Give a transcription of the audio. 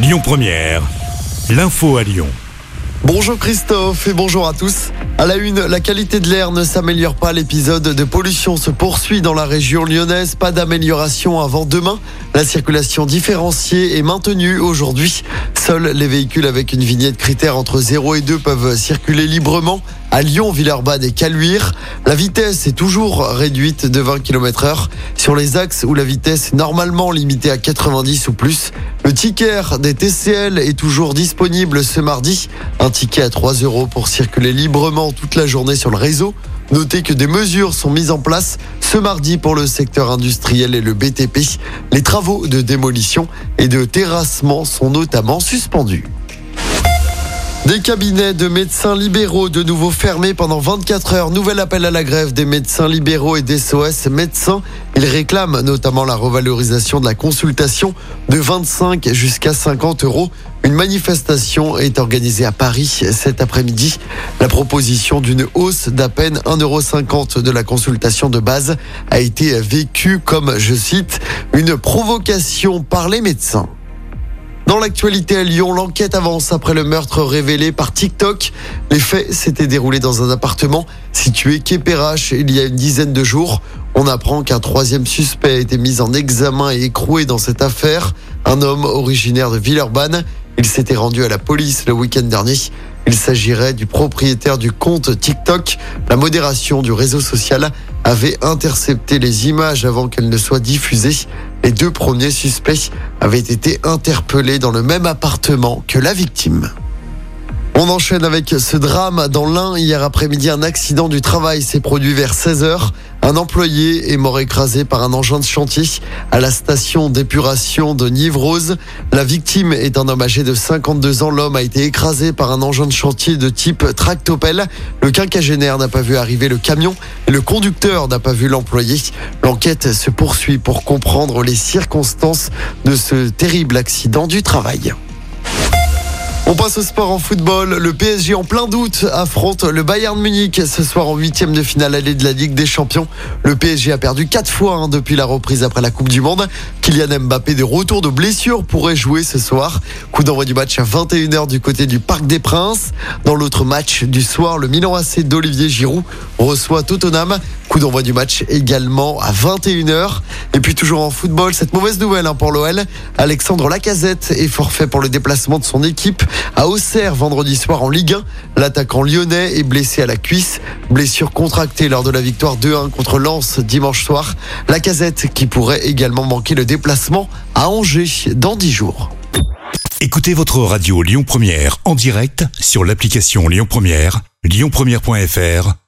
Lyon Première, l'info à Lyon. Bonjour Christophe et bonjour à tous. À la une, la qualité de l'air ne s'améliore pas. L'épisode de pollution se poursuit dans la région lyonnaise. Pas d'amélioration avant demain. La circulation différenciée est maintenue aujourd'hui. Seuls les véhicules avec une vignette critère entre 0 et 2 peuvent circuler librement. À Lyon, Villeurbanne et Caluire, la vitesse est toujours réduite de 20 km heure. Sur les axes où la vitesse est normalement limitée à 90 ou plus, le ticket des TCL est toujours disponible ce mardi. Un ticket à 3 euros pour circuler librement toute la journée sur le réseau. Notez que des mesures sont mises en place ce mardi pour le secteur industriel et le BTP. Les travaux de démolition et de terrassement sont notamment suspendus. Des cabinets de médecins libéraux de nouveau fermés pendant 24 heures. Nouvel appel à la grève des médecins libéraux et des SOS médecins. Ils réclament notamment la revalorisation de la consultation de 25 jusqu'à 50 euros. Une manifestation est organisée à Paris cet après-midi. La proposition d'une hausse d'à peine 1,50 euro de la consultation de base a été vécue comme, je cite, une provocation par les médecins. Dans l'actualité à Lyon, l'enquête avance après le meurtre révélé par TikTok. Les faits s'étaient déroulés dans un appartement situé quai il y a une dizaine de jours. On apprend qu'un troisième suspect a été mis en examen et écroué dans cette affaire. Un homme originaire de Villeurbanne. Il s'était rendu à la police le week-end dernier. Il s'agirait du propriétaire du compte TikTok. La modération du réseau social avait intercepté les images avant qu'elles ne soient diffusées. Les deux premiers suspects avaient été interpellés dans le même appartement que la victime. On enchaîne avec ce drame dans l'Ain. Hier après-midi, un accident du travail s'est produit vers 16h. Un employé est mort écrasé par un engin de chantier à la station d'épuration de Nivrose. La victime est un homme âgé de 52 ans. L'homme a été écrasé par un engin de chantier de type tractopelle. Le quinquagénaire n'a pas vu arriver le camion et le conducteur n'a pas vu l'employé. L'enquête se poursuit pour comprendre les circonstances de ce terrible accident du travail. On passe au sport en football. Le PSG en plein doute affronte le Bayern Munich ce soir en huitième de finale allée de la Ligue des Champions. Le PSG a perdu quatre fois hein, depuis la reprise après la Coupe du Monde. Kylian Mbappé de retour de blessure pourrait jouer ce soir. Coup d'envoi du match à 21h du côté du Parc des Princes. Dans l'autre match du soir, le Milan AC d'Olivier Giroud reçoit Tottenham. Coup d'envoi du match également à 21h. Et puis toujours en football, cette mauvaise nouvelle hein, pour l'OL. Alexandre Lacazette est forfait pour le déplacement de son équipe à Auxerre vendredi soir en Ligue 1. L'attaquant lyonnais est blessé à la cuisse. Blessure contractée lors de la victoire 2-1 contre Lens dimanche soir. Lacazette qui pourrait également manquer le déplacement à Angers dans 10 jours. Écoutez votre radio Lyon Première en direct sur l'application Lyon Première, lyonpremière.fr